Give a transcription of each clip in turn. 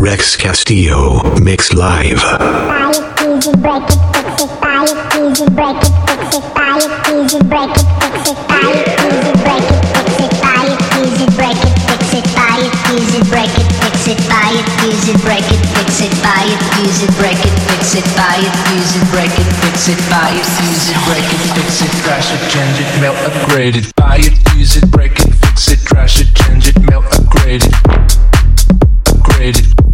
Rex Castillo mix live. Upgraded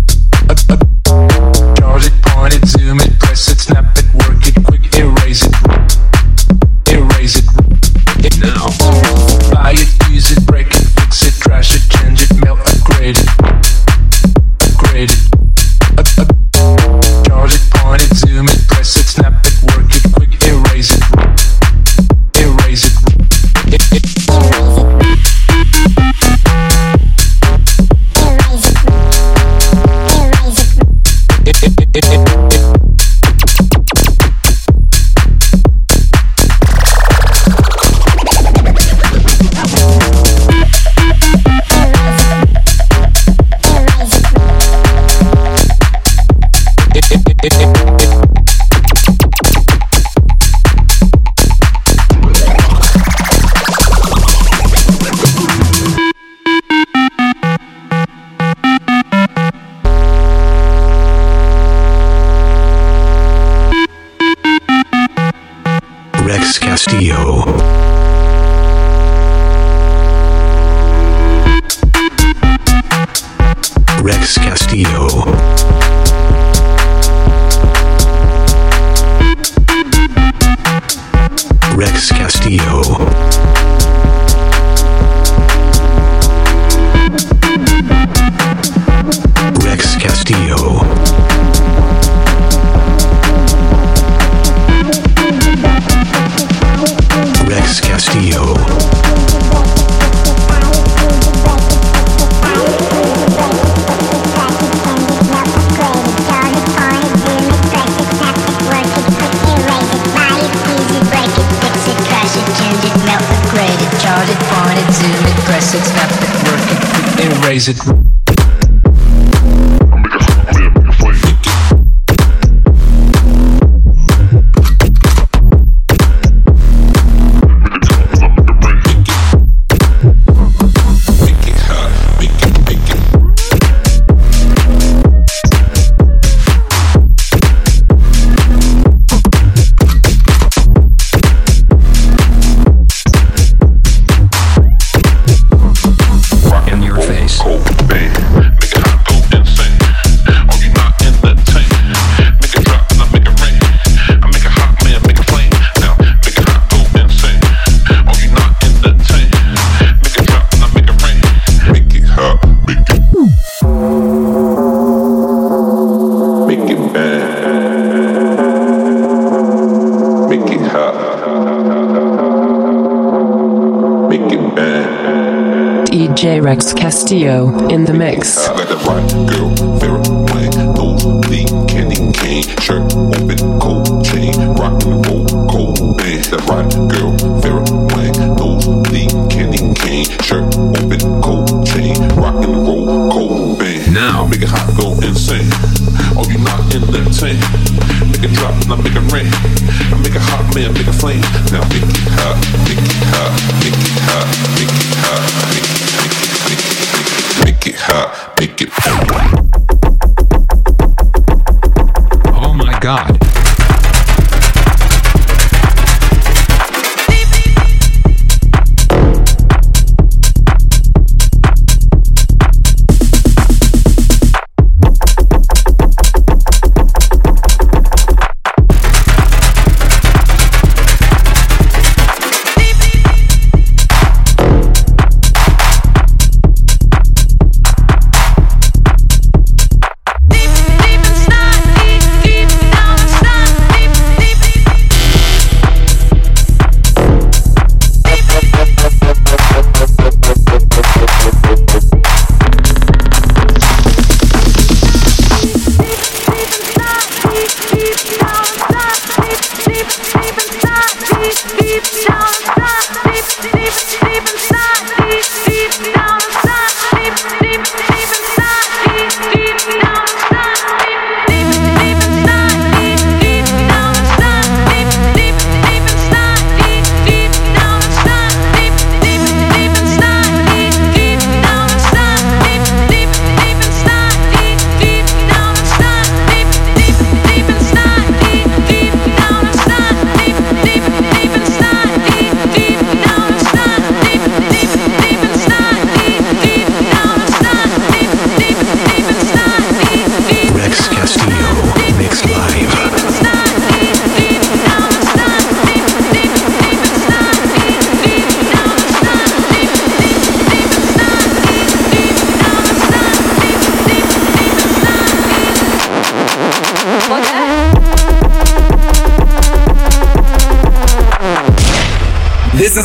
it Rex Castillo in the mix. I the right girl, fair play, candy cane, shirt open, cold chain, rock and roll, cold band. The right girl, fair play, candy cane, shirt open, cold chain, rock and roll, cold band. Now make it hot, go insane. Oh, you not in the tank? Make it drop, make it rain. I make hot, man, make flame. Now make it hot, make it hot, make it hot, make it hot. Make it hot her.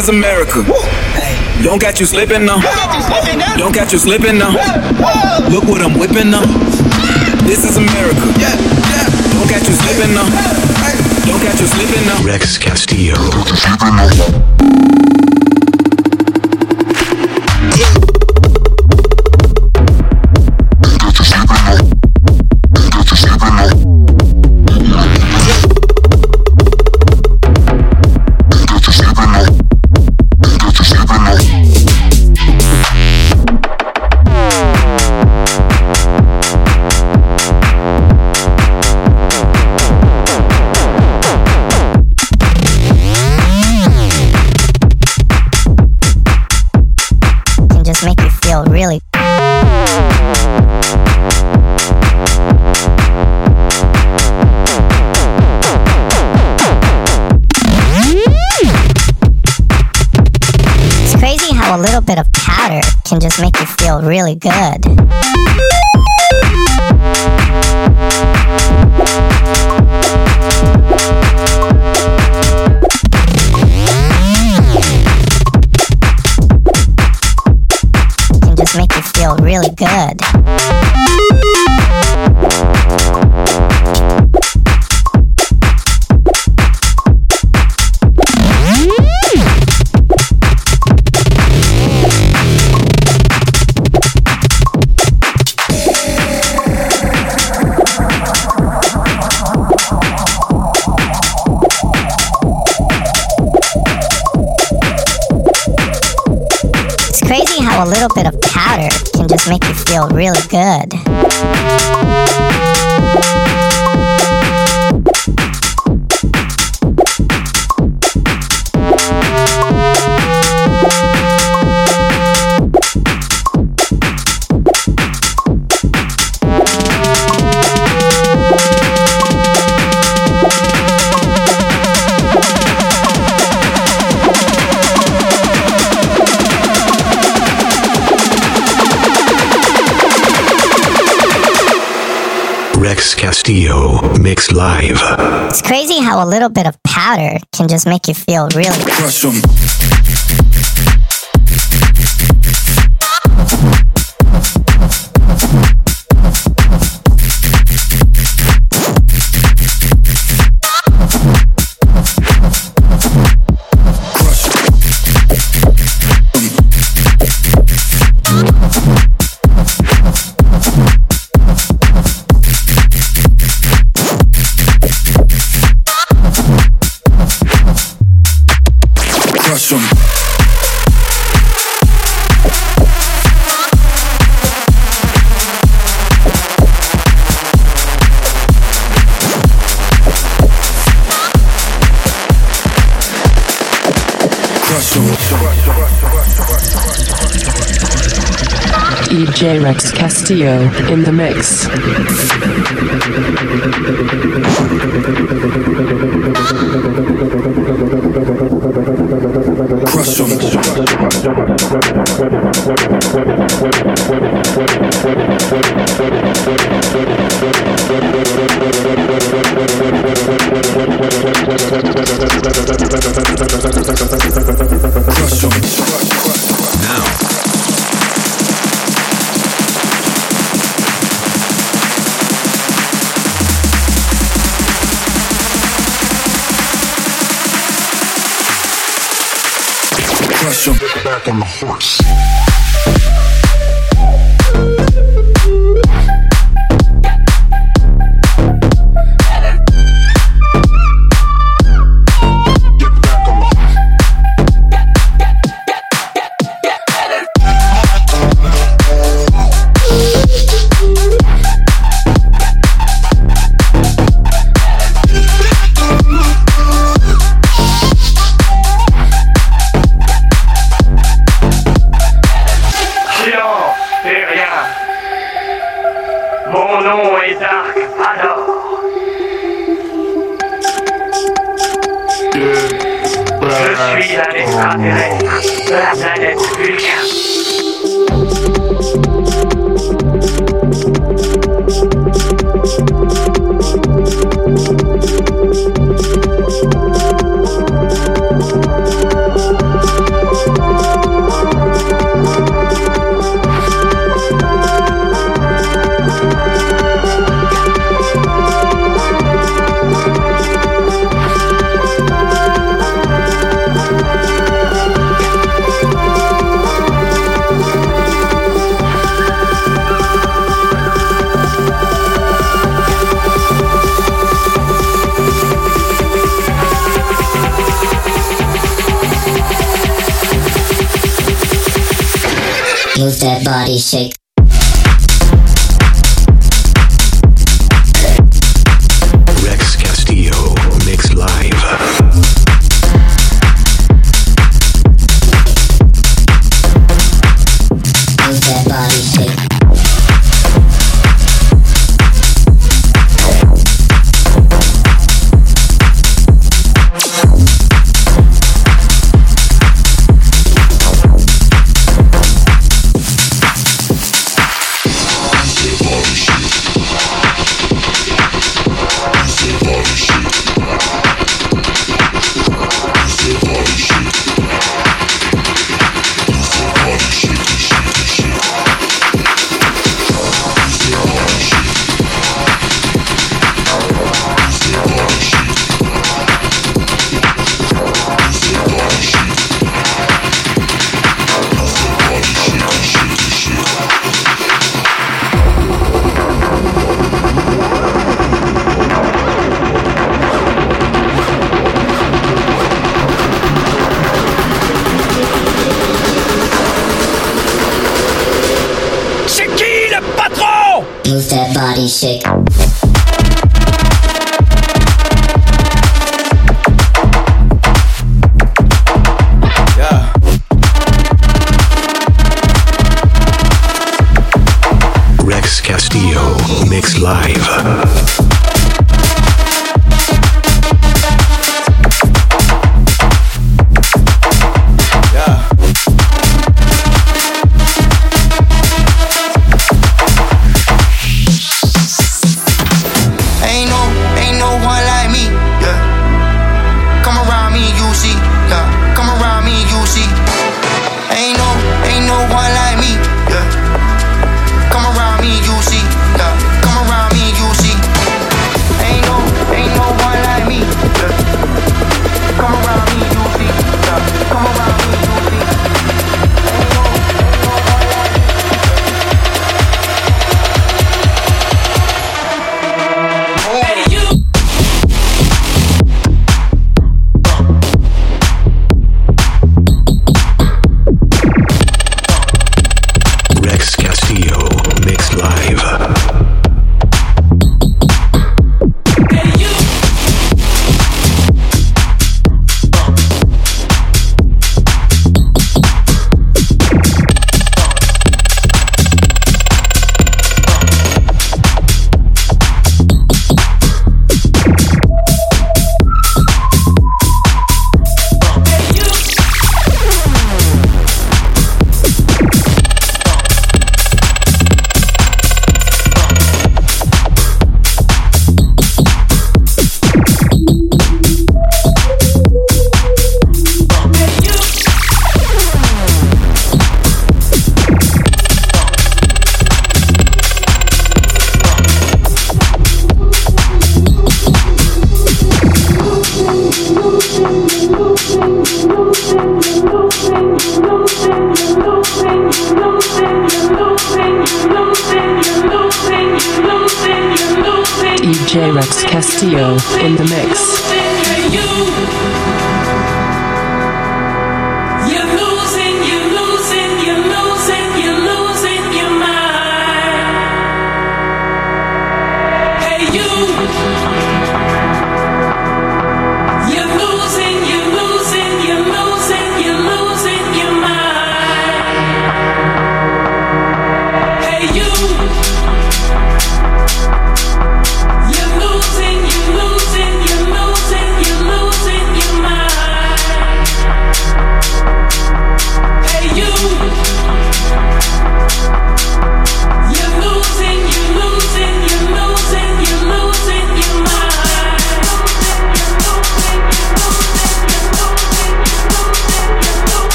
is America. Don't catch you slipping now. Don't catch you slipping now. Look what I'm whipping now. This is America. Don't catch you slipping now. Don't catch you slipping now. Rex Castillo. A little bit of powder can just make you feel really good. Good. It's crazy how a little bit of powder just make you feel really good. Castillo. Mix Live. It's crazy how a little bit of powder can just make you feel really Crush 'em. J. Rex Castillo in the mix. Crush them. Crush them. Now Get back on the horse. that body shake. Mix Live.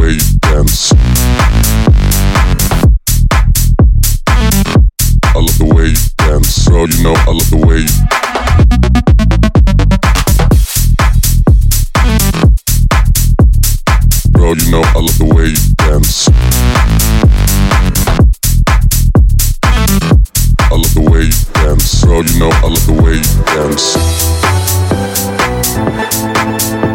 I love the way you dance, girl. You know I love the way. Girl, you know I love the way you dance. I love the way you dance, girl. You know I love the way you dance.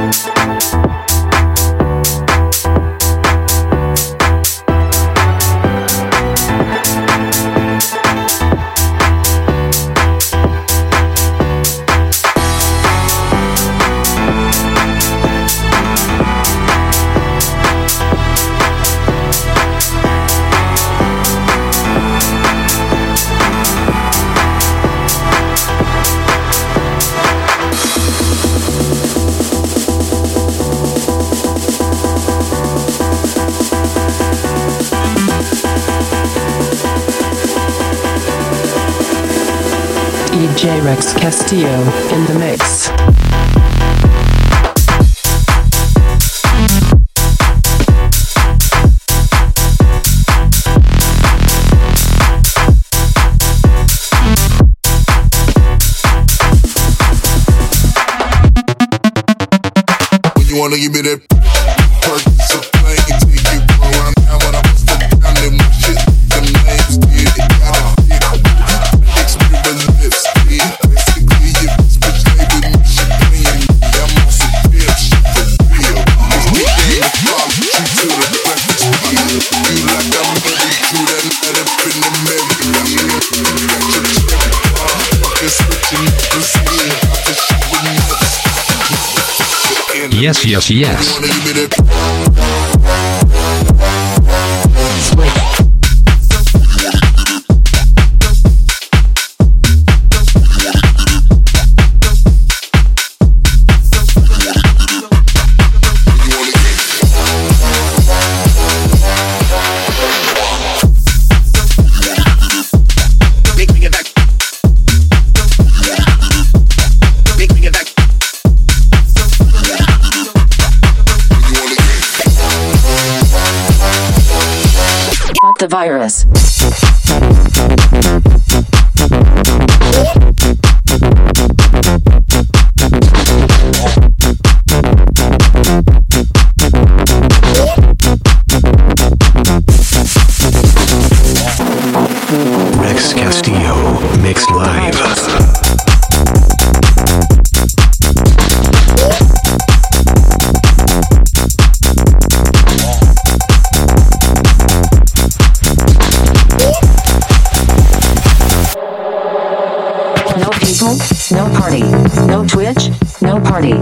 Rex Castillo in the mix. When you wanna give me that Yes, yes, yes. Virus. No party. No Twitch, no party.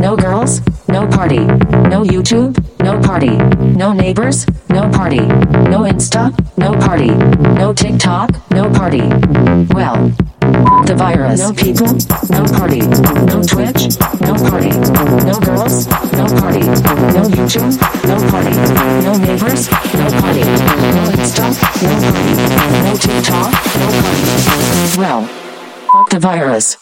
No girls, no party. No YouTube, no party. No neighbors, no party. No Insta, no party. No TikTok, no party. Well, the virus. No people, no party. No Twitch, no party. No girls, no party. No YouTube, no party. No neighbors, no party. No Insta, no party. No TikTok, no party. Well, the virus.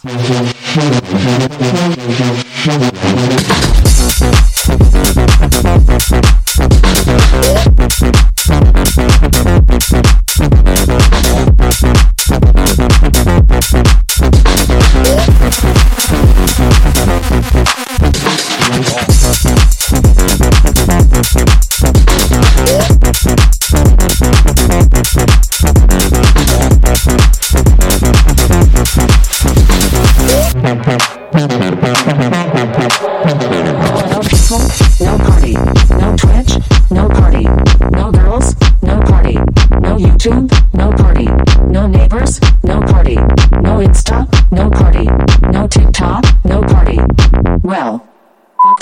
Thank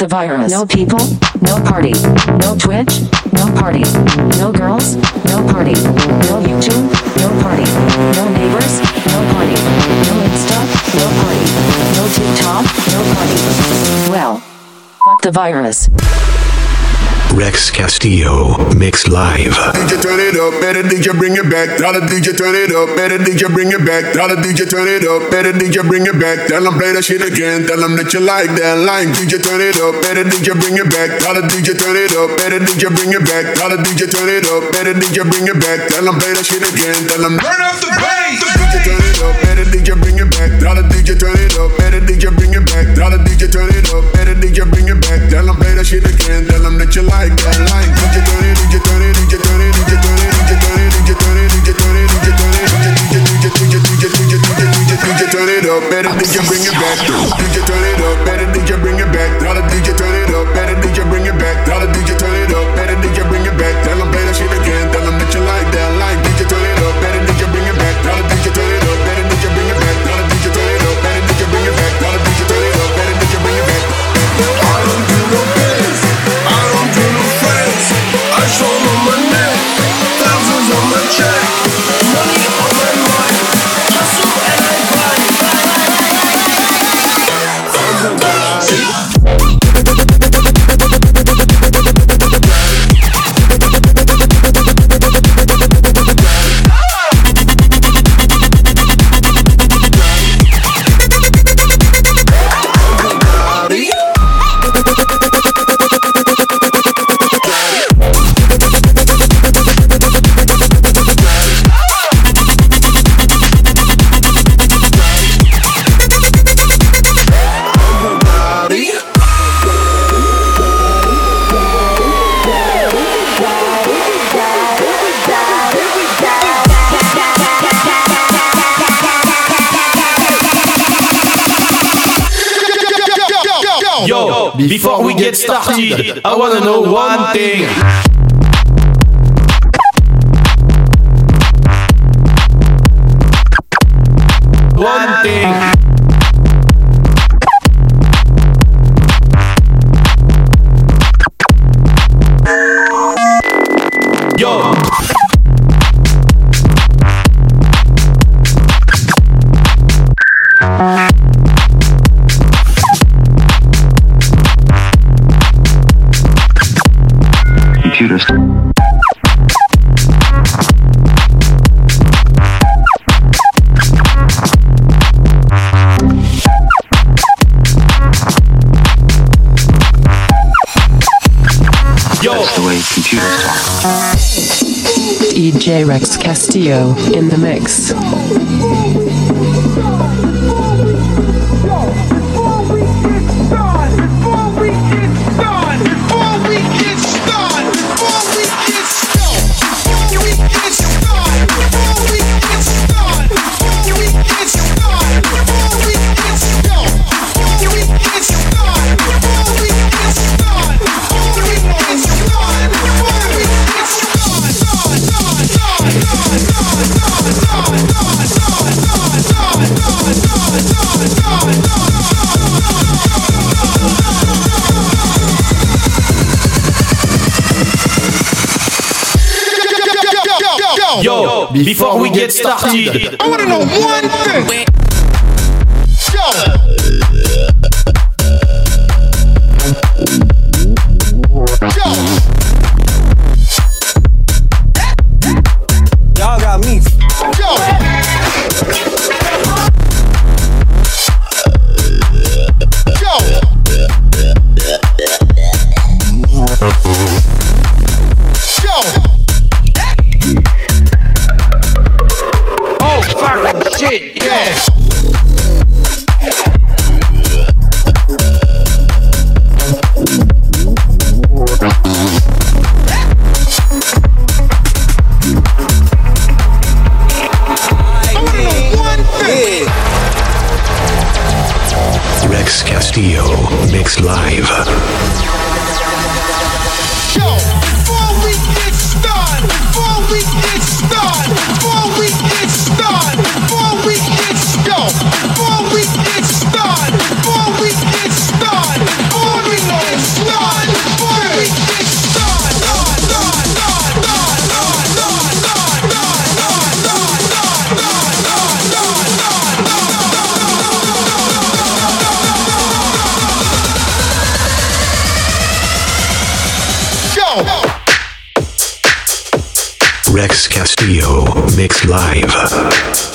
virus. No people, no party. No Twitch, no party. No girls, no party. No YouTube, no party. No neighbors, no party. No Insta, no party. No TikTok, no party. Well, fuck the virus. Rex Castillo Mix Live. DJ turn it up, better DJ bring it back. Tell the DJ turn it up, better DJ bring it back. Tell the DJ turn it up, better DJ bring it back. Tell them play that shit again. Tell them that you like that line. DJ turn it up, better DJ bring it back. Tell the DJ turn it up, better DJ bring it back. Tell the DJ turn it up, better DJ bring it back. Tell them play that shit again. Tell them turn up the bass. Bring it back. The DJ turn it up, better bring back. The DJ turn it up, better bring back. Play that shit again. Tell them that you like that get started, I wanna know one thing. Computer Talk. EJ Rex Castillo in the mix. Yo, before we get started, I wanna know one thing. Rex Castillo Mix Live.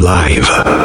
Live.